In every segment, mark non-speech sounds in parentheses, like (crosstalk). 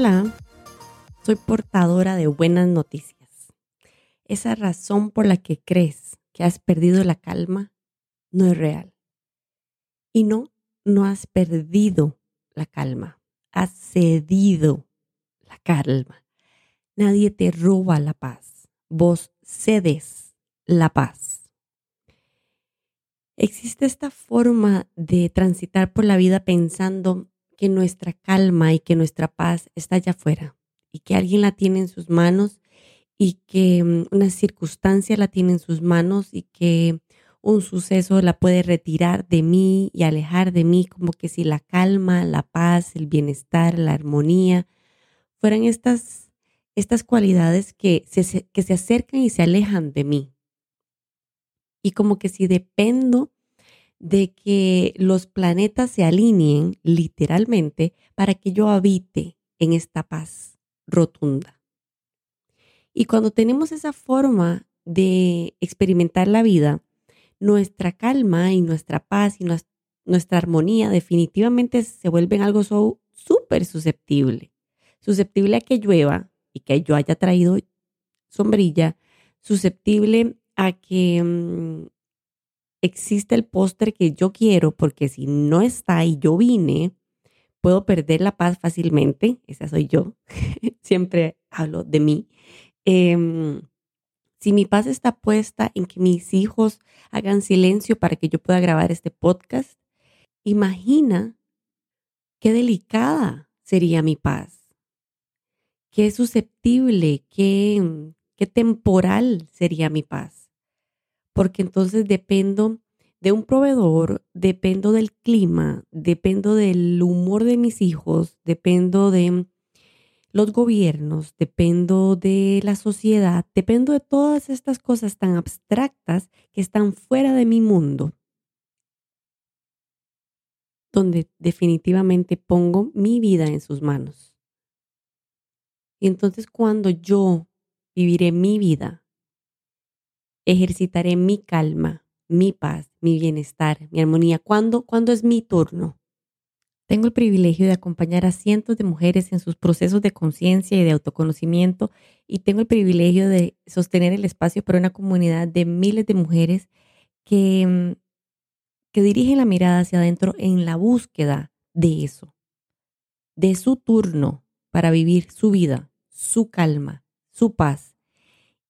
Hola, soy portadora de buenas noticias. Esa razón por la que crees que has perdido la calma no es real. Y no, no has perdido la calma, has cedido la calma. Nadie te roba la paz, vos cedes la paz. Existe esta forma de transitar por la vida pensando que nuestra calma y que nuestra paz está allá afuera y que alguien la tiene en sus manos y que mm, una circunstancia la tiene en sus manos y que un suceso la puede retirar de mí y alejar de mí, como que si la calma, la paz, el bienestar, la armonía fueran estas, estas cualidades que se, que se acercan y se alejan de mí. Y como que si dependo de que los planetas se alineen literalmente para que yo habite en esta paz rotunda. Y cuando tenemos esa forma de experimentar la vida, nuestra calma y nuestra paz y nuestra armonía definitivamente se vuelven algo súper susceptible. Susceptible a que llueva y que yo haya traído sombrilla, susceptible a que mm, existe el póster que yo quiero, porque si no está y yo vine, puedo perder la paz fácilmente. Esa soy yo. (laughs) Siempre hablo de mí. Em, si mi paz está puesta en que mis hijos hagan silencio para que yo pueda grabar este podcast, imagina qué delicada sería mi paz. Qué susceptible, qué, qué temporal sería mi paz porque entonces dependo de un proveedor, dependo del clima, dependo del humor de mis hijos, dependo de los gobiernos, dependo de la sociedad, dependo de todas estas cosas tan abstractas que están fuera de mi mundo, donde definitivamente pongo mi vida en sus manos. Y entonces cuando yo viviré mi vida ejercitaré mi calma, mi paz, mi bienestar, mi armonía. ¿Cuándo, ¿Cuándo es mi turno? Tengo el privilegio de acompañar a cientos de mujeres en sus procesos de conciencia y de autoconocimiento y tengo el privilegio de sostener el espacio para una comunidad de miles de mujeres que, mm, que dirigen la mirada hacia adentro en la búsqueda de eso, de su turno para vivir su vida, su calma, su paz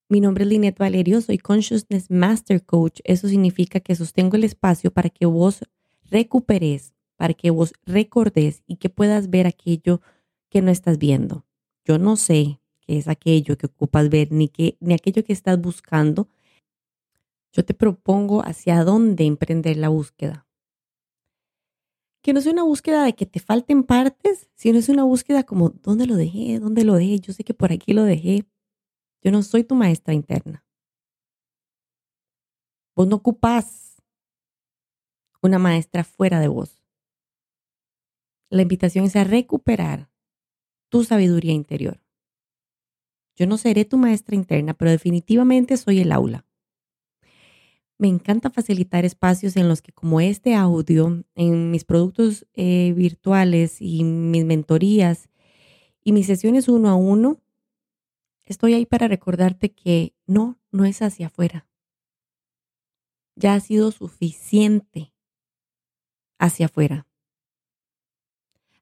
mi nombre es Linet Valerio, soy Consciousness Master Coach. Eso significa que sostengo el espacio para que vos recuperes, para que vos recordes y que puedas ver aquello que no estás viendo. Yo no sé qué es aquello que ocupas ver ni, que, ni aquello que estás buscando. Yo te propongo hacia dónde emprender la búsqueda. Que no sea una búsqueda de que te falten partes, sino es una búsqueda como, ¿dónde lo dejé? ¿Dónde lo dejé? Yo sé que por aquí lo dejé yo no soy tu maestra interna. Vos no ocupás una maestra fuera de vos. La invitación es a recuperar tu sabiduría interior. Yo no seré tu maestra interna, pero definitivamente soy el aula. Me encanta facilitar espacios en los que, como este audio, en mis productos eh, virtuales y mis mentorías y mis sesiones uno a uno, Estoy ahí para recordarte que no, no es hacia afuera. Ya ha sido suficiente hacia afuera.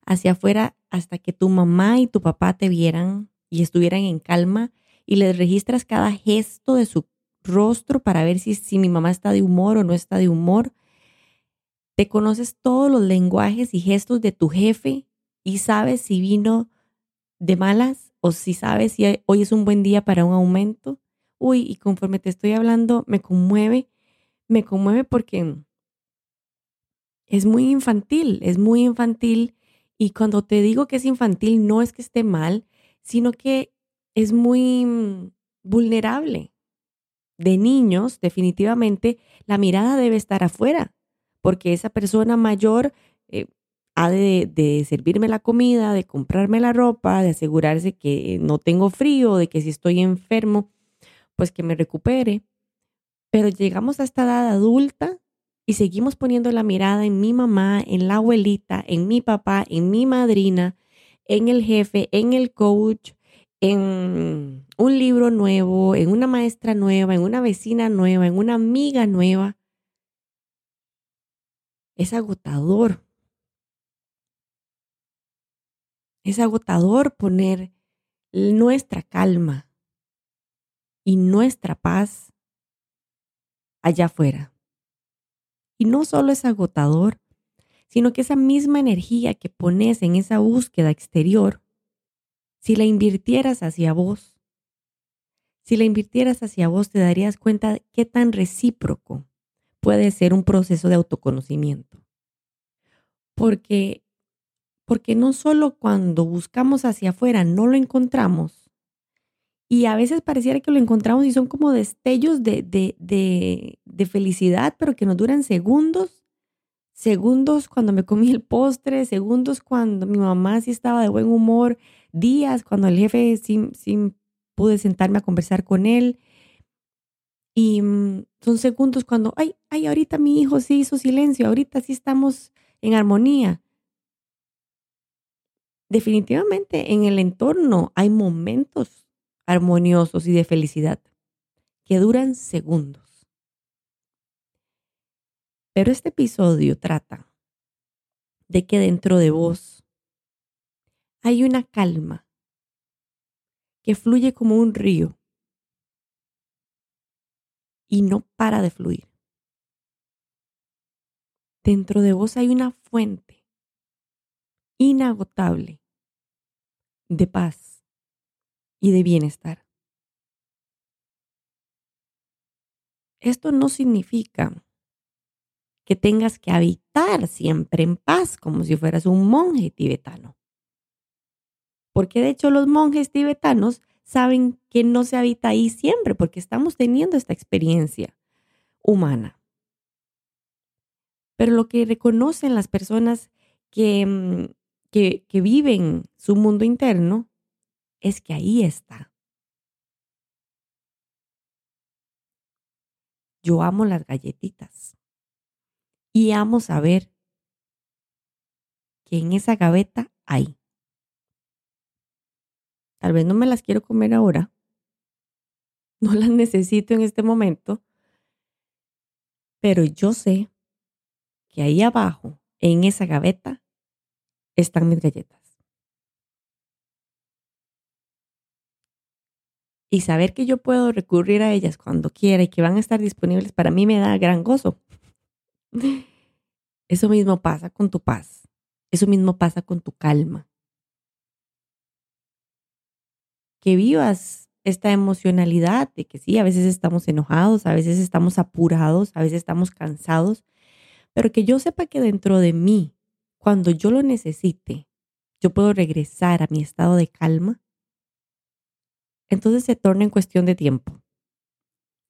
Hacia afuera hasta que tu mamá y tu papá te vieran y estuvieran en calma y les registras cada gesto de su rostro para ver si, si mi mamá está de humor o no está de humor. Te conoces todos los lenguajes y gestos de tu jefe y sabes si vino de malas o si sabes si hoy es un buen día para un aumento. Uy, y conforme te estoy hablando, me conmueve, me conmueve porque es muy infantil, es muy infantil. Y cuando te digo que es infantil, no es que esté mal, sino que es muy mm, vulnerable. De niños, definitivamente, la mirada debe estar afuera, porque esa persona mayor eh, ha de, servirme la comida, de comprarme la ropa, de asegurarse que no tengo frío, de que si estoy enfermo, pues que me recupere. Pero llegamos a esta edad adulta y seguimos poniendo la mirada en mi mamá, en la abuelita, en mi papá, en mi madrina, en el jefe, en el coach, en un libro nuevo, en una maestra nueva, en una vecina nueva, en una amiga nueva. Es agotador. Es agotador poner nuestra calma y nuestra paz allá afuera. Y no solo es agotador, sino que esa misma energía que pones en esa búsqueda exterior, si la invirtieras hacia vos, si la invirtieras hacia vos, te darías cuenta de qué tan recíproco puede ser un proceso de autoconocimiento. Porque, porque no solo cuando buscamos hacia afuera no lo encontramos, y a veces pareciera que lo encontramos y son como destellos de, de, de felicidad, pero que nos duran segundos segundos cuando me comí el postre, segundos cuando mi mamá sí estaba de buen humor, días cuando el jefe sí, pude sentarme a conversar con él. Y mm, son segundos cuando, ay, ay, ahorita mi hijo sí hizo silencio, ahorita sí estamos en armonía. Definitivamente en el entorno hay momentos armoniosos y de felicidad que duran segundos. Pero este episodio trata de que dentro de vos hay una calma que fluye como un río y no para de fluir. Dentro de vos hay una fuente inagotable de paz y de bienestar. Esto no significa que tengas que habitar siempre en paz, como si fueras un monje tibetano. Porque de hecho los monjes tibetanos saben que no se habita ahí siempre, porque estamos teniendo esta experiencia humana. Pero lo que reconocen las personas que, mm, que, viven su mundo interno es que ahí está. Yo amo las galletitas. Y amo saber que en esa gaveta hay. Tal vez no me las quiero comer ahora. (laughs) No las necesito en este momento. Pero yo sé que ahí abajo, en esa gaveta, están mis galletas. Y saber que yo puedo recurrir a ellas cuando quiera y que van a estar disponibles para mí me da gran gozo. (laughs) Eso mismo pasa con tu paz. Eso mismo pasa con tu calma. Que vivas esta emocionalidad de que sí, a veces estamos enojados, a veces estamos apurados, a veces estamos cansados, pero que yo sepa que dentro de mí, cuando yo lo necesite, yo puedo regresar a mi estado de calma, entonces se torna en cuestión de tiempo.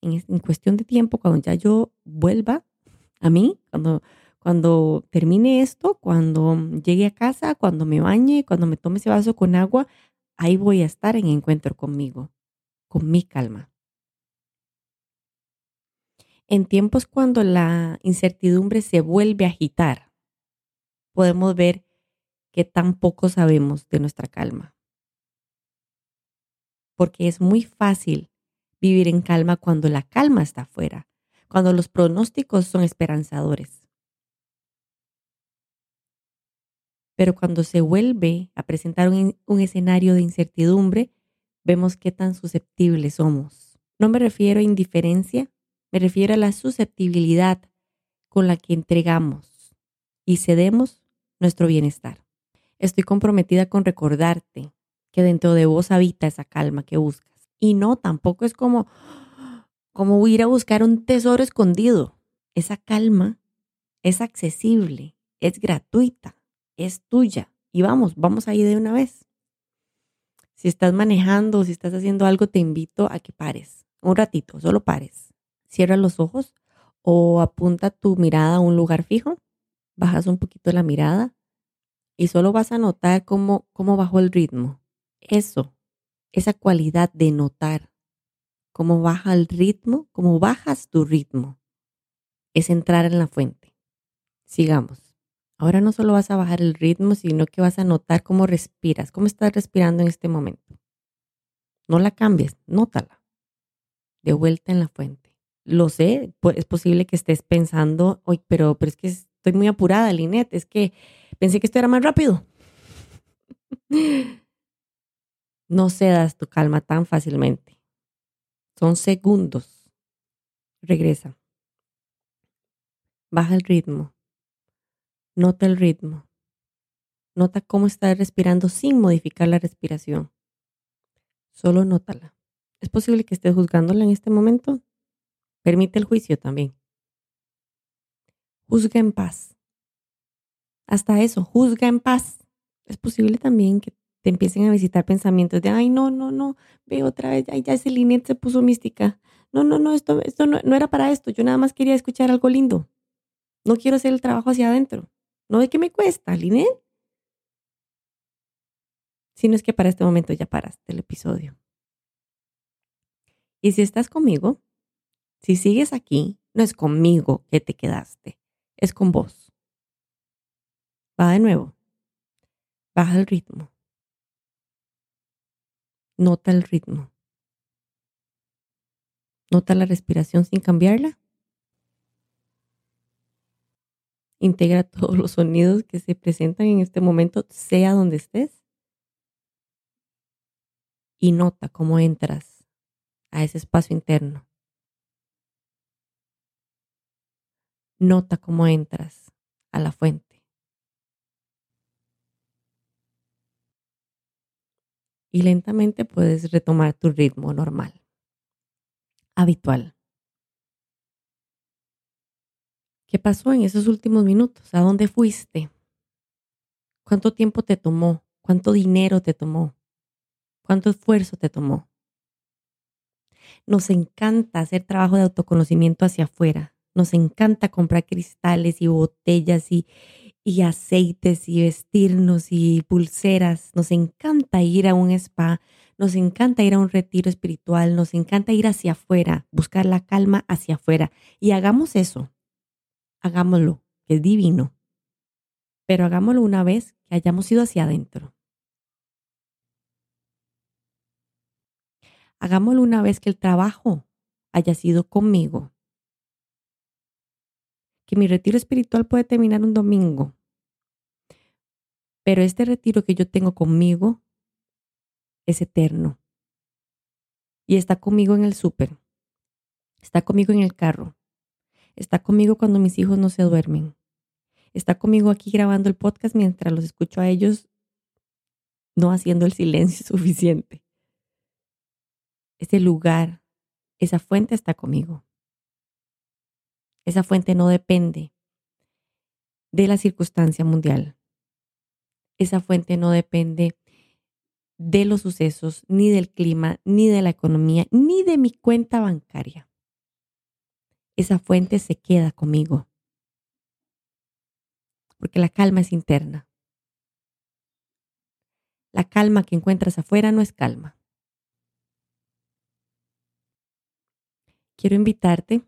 En, en cuestión de tiempo, cuando ya yo vuelva a mí, cuando, cuando termine esto, cuando llegue a casa, cuando me bañe, cuando me tome ese vaso con agua, ahí voy a estar en encuentro conmigo, con mi calma. En tiempos cuando la incertidumbre se vuelve a agitar, podemos ver que tan poco sabemos de nuestra calma. Porque es muy fácil vivir en calma cuando la calma está afuera, cuando los pronósticos son esperanzadores. Pero cuando se vuelve a presentar un, escenario de incertidumbre, vemos qué tan susceptibles somos. No me refiero a indiferencia, me refiero a la susceptibilidad con la que entregamos y cedemos nuestro bienestar. Estoy comprometida con recordarte que dentro de vos habita esa calma que buscas. Y no, tampoco es como, como ir a buscar un tesoro escondido. Esa calma es accesible, es gratuita, es tuya. Y vamos, vamos ahí de una vez. Si estás manejando, si estás haciendo algo, te invito a que pares. Un ratito, solo pares. Cierra los ojos o apunta tu mirada a un lugar fijo. Bajas un poquito la mirada y solo vas a notar cómo, cómo bajó el ritmo. Eso, esa cualidad de notar cómo baja el ritmo, cómo bajas tu ritmo, es entrar en la fuente. Sigamos. Ahora no solo vas a bajar el ritmo, sino que vas a notar cómo respiras, cómo estás respirando en este momento. No la cambies, nótala. De vuelta en la fuente. Lo sé, es posible que estés pensando, hoy, pero, pero es que estoy muy apurada, Linet, es que pensé que esto era más rápido. No cedas tu calma tan fácilmente. Son segundos. Regresa. Baja el ritmo. Nota el ritmo. Nota cómo estás respirando sin modificar la respiración. Solo nótala. ¿Es posible que estés juzgándola en este momento? Permite el juicio también. Juzga en paz. Hasta eso, juzga en paz. Es posible también que te empiecen a visitar pensamientos de, ay, no, no, no, ve otra vez, ay, ya ese línea se puso mística. No, no, no, esto, esto no, no era para esto. Yo nada más quería escuchar algo lindo. No quiero hacer el trabajo hacia adentro. No de qué me cuesta, Linet. Si no es que para este momento ya paraste el episodio. Y si estás conmigo, si sigues aquí, no es conmigo que te quedaste, es con vos. Va de nuevo. Baja el ritmo. Nota el ritmo. Nota la respiración sin cambiarla. Integra (laughs) todos los sonidos que se presentan en este momento, sea donde estés. Y nota cómo entras a ese espacio interno. Nota cómo entras a la fuente. Y lentamente puedes retomar tu ritmo normal, habitual. ¿Qué pasó en esos últimos minutos? ¿A dónde fuiste? ¿Cuánto tiempo te tomó? ¿Cuánto dinero te tomó? ¿Cuánto esfuerzo te tomó? Nos encanta hacer trabajo de autoconocimiento hacia afuera. Nos encanta comprar cristales y botellas y, y aceites y vestirnos y pulseras. Nos encanta ir a un spa. Nos encanta ir a un retiro espiritual. Nos encanta ir hacia afuera, buscar la calma hacia afuera. Y hagamos eso hagámoslo, que es divino. Pero hagámoslo una vez que hayamos ido hacia adentro. Hagámoslo una vez que el trabajo haya sido conmigo. Que mi retiro espiritual puede terminar un domingo. Pero este retiro que yo tengo conmigo es eterno. Y está conmigo en el súper. Está conmigo en el carro. Está conmigo cuando mis hijos no se duermen. Está conmigo aquí grabando el podcast mientras los escucho a ellos no haciendo el silencio (laughs) suficiente. Ese lugar, esa fuente está conmigo. Esa fuente no depende de la circunstancia mundial. Esa fuente no depende de los sucesos, ni del clima, ni de la economía, ni de mi cuenta bancaria esa fuente se queda conmigo. Porque la calma es interna. La calma que encuentras afuera no es calma. Quiero invitarte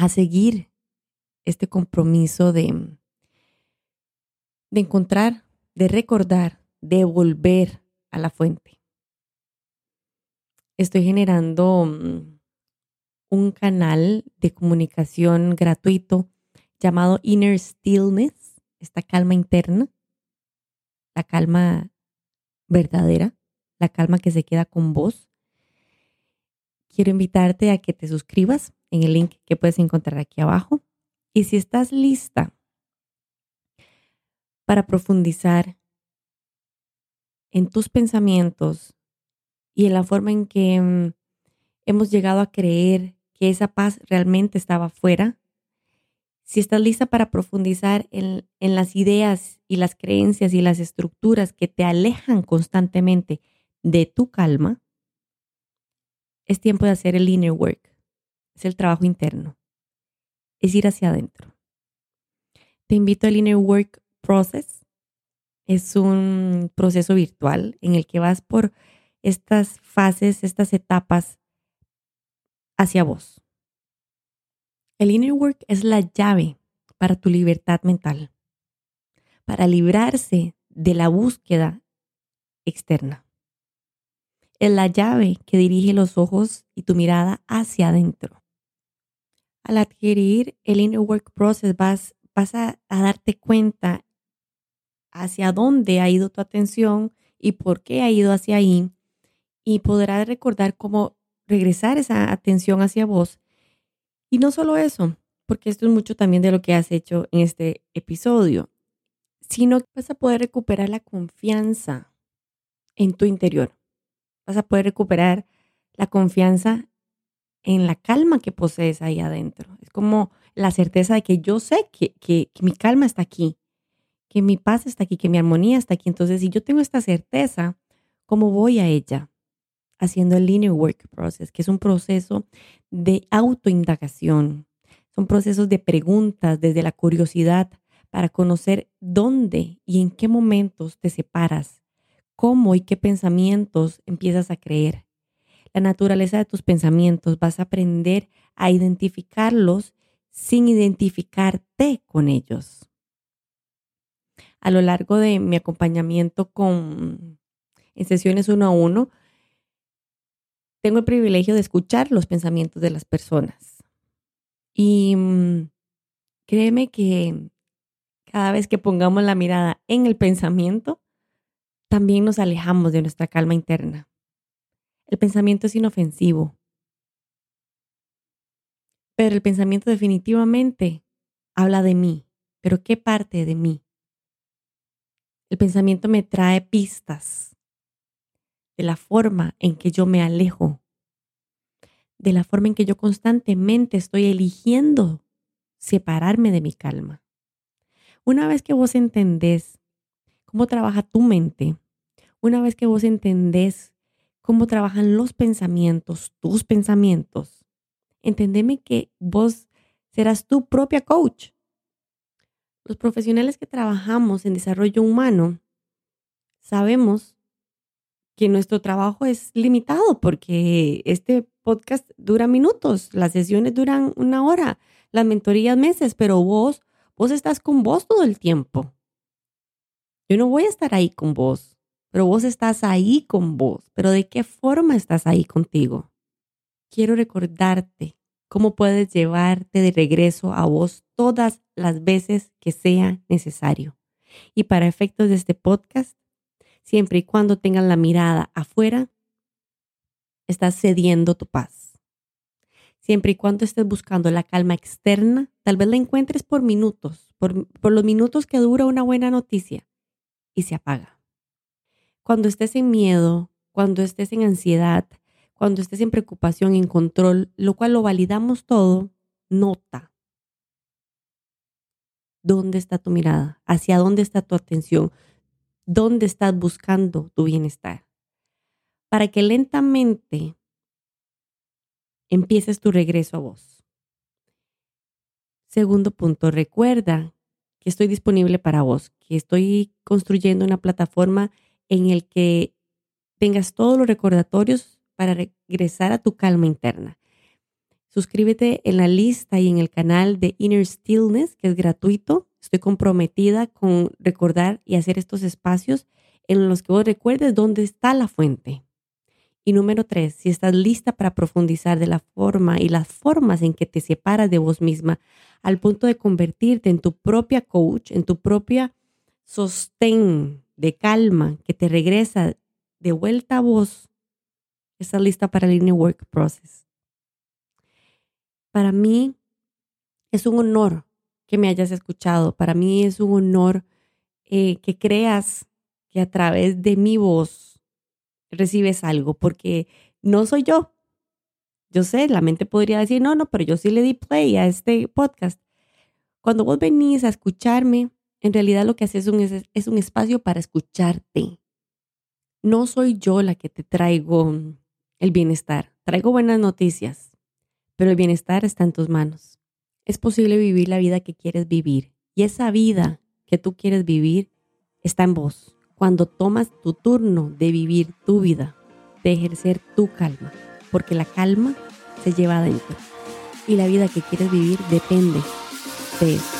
a seguir este compromiso de, de encontrar, de recordar, de volver a la fuente. Estoy generando mm, un canal de comunicación gratuito llamado Inner Stillness, esta calma interna, la calma verdadera, la calma que se queda con vos. Quiero invitarte a que te suscribas en el link que puedes encontrar aquí abajo. Y si estás lista para profundizar en tus pensamientos y en la forma en que mm, hemos llegado a creer que esa paz realmente estaba fuera, si estás lista para profundizar en, las ideas y las creencias y las estructuras que te alejan constantemente de tu calma, es tiempo de hacer el inner work. Es el trabajo interno. Es ir hacia adentro. Te invito al Inner Work Process. Es un proceso virtual en el que vas por estas fases, estas etapas hacia vos. El inner work es la llave para tu libertad mental. para librarse de la búsqueda externa. Es la llave que dirige los ojos y tu mirada hacia adentro. Al adquirir el Inner Work Process vas, vas a, darte cuenta hacia dónde ha ido tu atención y por qué ha ido hacia ahí y podrás recordar cómo regresar esa atención hacia vos. Y no solo eso, porque esto es mucho también de lo que has hecho en este episodio, sino que vas a poder recuperar la confianza en tu interior. Vas a poder recuperar la confianza en la calma que posees ahí adentro. Es como la certeza de que yo sé que, que, mi calma está aquí, que mi paz está aquí, que mi armonía está aquí. Entonces, si yo tengo esta certeza, ¿cómo voy a ella? Haciendo el linear work process, que es un proceso de autoindagación. Son procesos de preguntas desde la curiosidad para conocer dónde y en qué momentos te separas, cómo y qué pensamientos empiezas a creer. La naturaleza de tus pensamientos vas a aprender a identificarlos sin identificarte con ellos. A lo largo de mi acompañamiento con en sesiones uno a uno, tengo el privilegio de escuchar los pensamientos de las personas. Y mm, créeme que cada vez que pongamos la mirada en el pensamiento, también nos alejamos de nuestra calma interna. El pensamiento es inofensivo, pero el pensamiento definitivamente habla de mí. ¿Pero qué parte de mí? El pensamiento me trae pistas de la forma en que yo me alejo, de la forma en que yo constantemente estoy eligiendo separarme de mi calma. Una vez que vos entendés cómo trabaja tu mente, una vez que vos entendés cómo trabajan los pensamientos, tus pensamientos, entendeme que vos serás tu propia coach. Los profesionales que trabajamos en desarrollo humano sabemos que nuestro trabajo es limitado porque este podcast dura minutos, las sesiones duran una hora, las mentorías meses, pero vos Vos estás con vos todo el tiempo. Yo no voy a estar ahí con vos, pero vos estás ahí con vos. Pero ¿de qué forma estás ahí contigo? Quiero recordarte cómo puedes llevarte de regreso a vos todas las veces que sea necesario. Y para efectos de este podcast, siempre y cuando tengas la mirada afuera, estás cediendo tu paz. Siempre y cuando estés buscando la calma externa, tal vez la encuentres por minutos, por, los minutos que dura una buena noticia y se apaga. Cuando estés en miedo, cuando estés en ansiedad, cuando estés en preocupación, en control, lo cual lo validamos todo, nota. ¿Dónde está tu mirada? ¿Hacia dónde está tu atención? ¿Dónde estás buscando tu bienestar? Para que lentamente empieces tu regreso a vos. Segundo punto, recuerda que estoy disponible para vos, que estoy construyendo una plataforma en el que tengas todos los recordatorios para regresar a tu calma interna. Suscríbete en la lista y en el canal de Inner Stillness, que es gratuito. Estoy comprometida con recordar y hacer estos espacios en los que vos recuerdes dónde está la fuente. Y número tres, si estás lista para profundizar de la forma y las formas en que te separas de vos misma al punto de convertirte en tu propia coach, en tu propia sostén de calma que te regresa de vuelta a vos, estás lista para el Inner Work Process. Para mí es un honor que me hayas escuchado. Para mí es un honor eh, que creas que a través de mi voz recibes algo, porque no soy yo. Yo sé, la mente podría decir, no, no, pero yo sí le di play a este podcast. Cuando vos venís a escucharme, en realidad lo que haces es un, es un espacio para escucharte. No soy yo la que te traigo el bienestar. Traigo buenas noticias, pero el bienestar está en tus manos. Es posible vivir la vida que quieres vivir y esa vida que tú quieres vivir está en vos cuando tomas tu turno de vivir tu vida, de ejercer tu calma, porque la calma se lleva adentro y la vida que quieres vivir depende de eso.